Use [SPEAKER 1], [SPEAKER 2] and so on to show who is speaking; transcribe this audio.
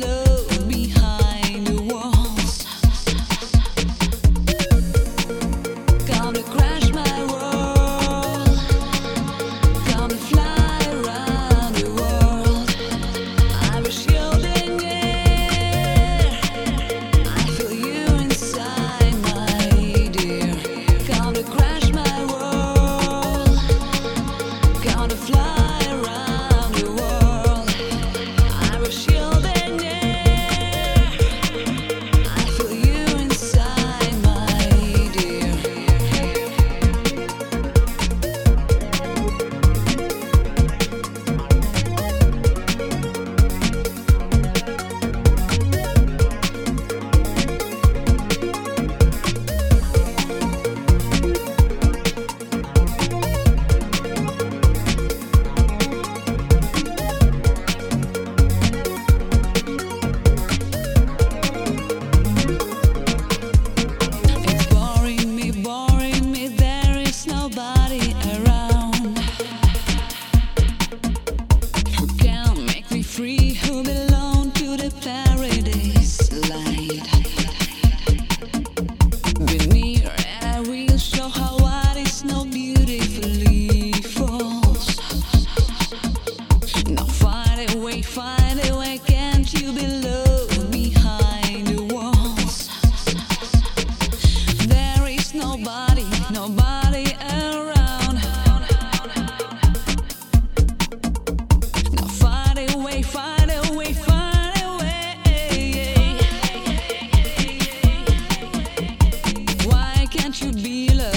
[SPEAKER 1] love.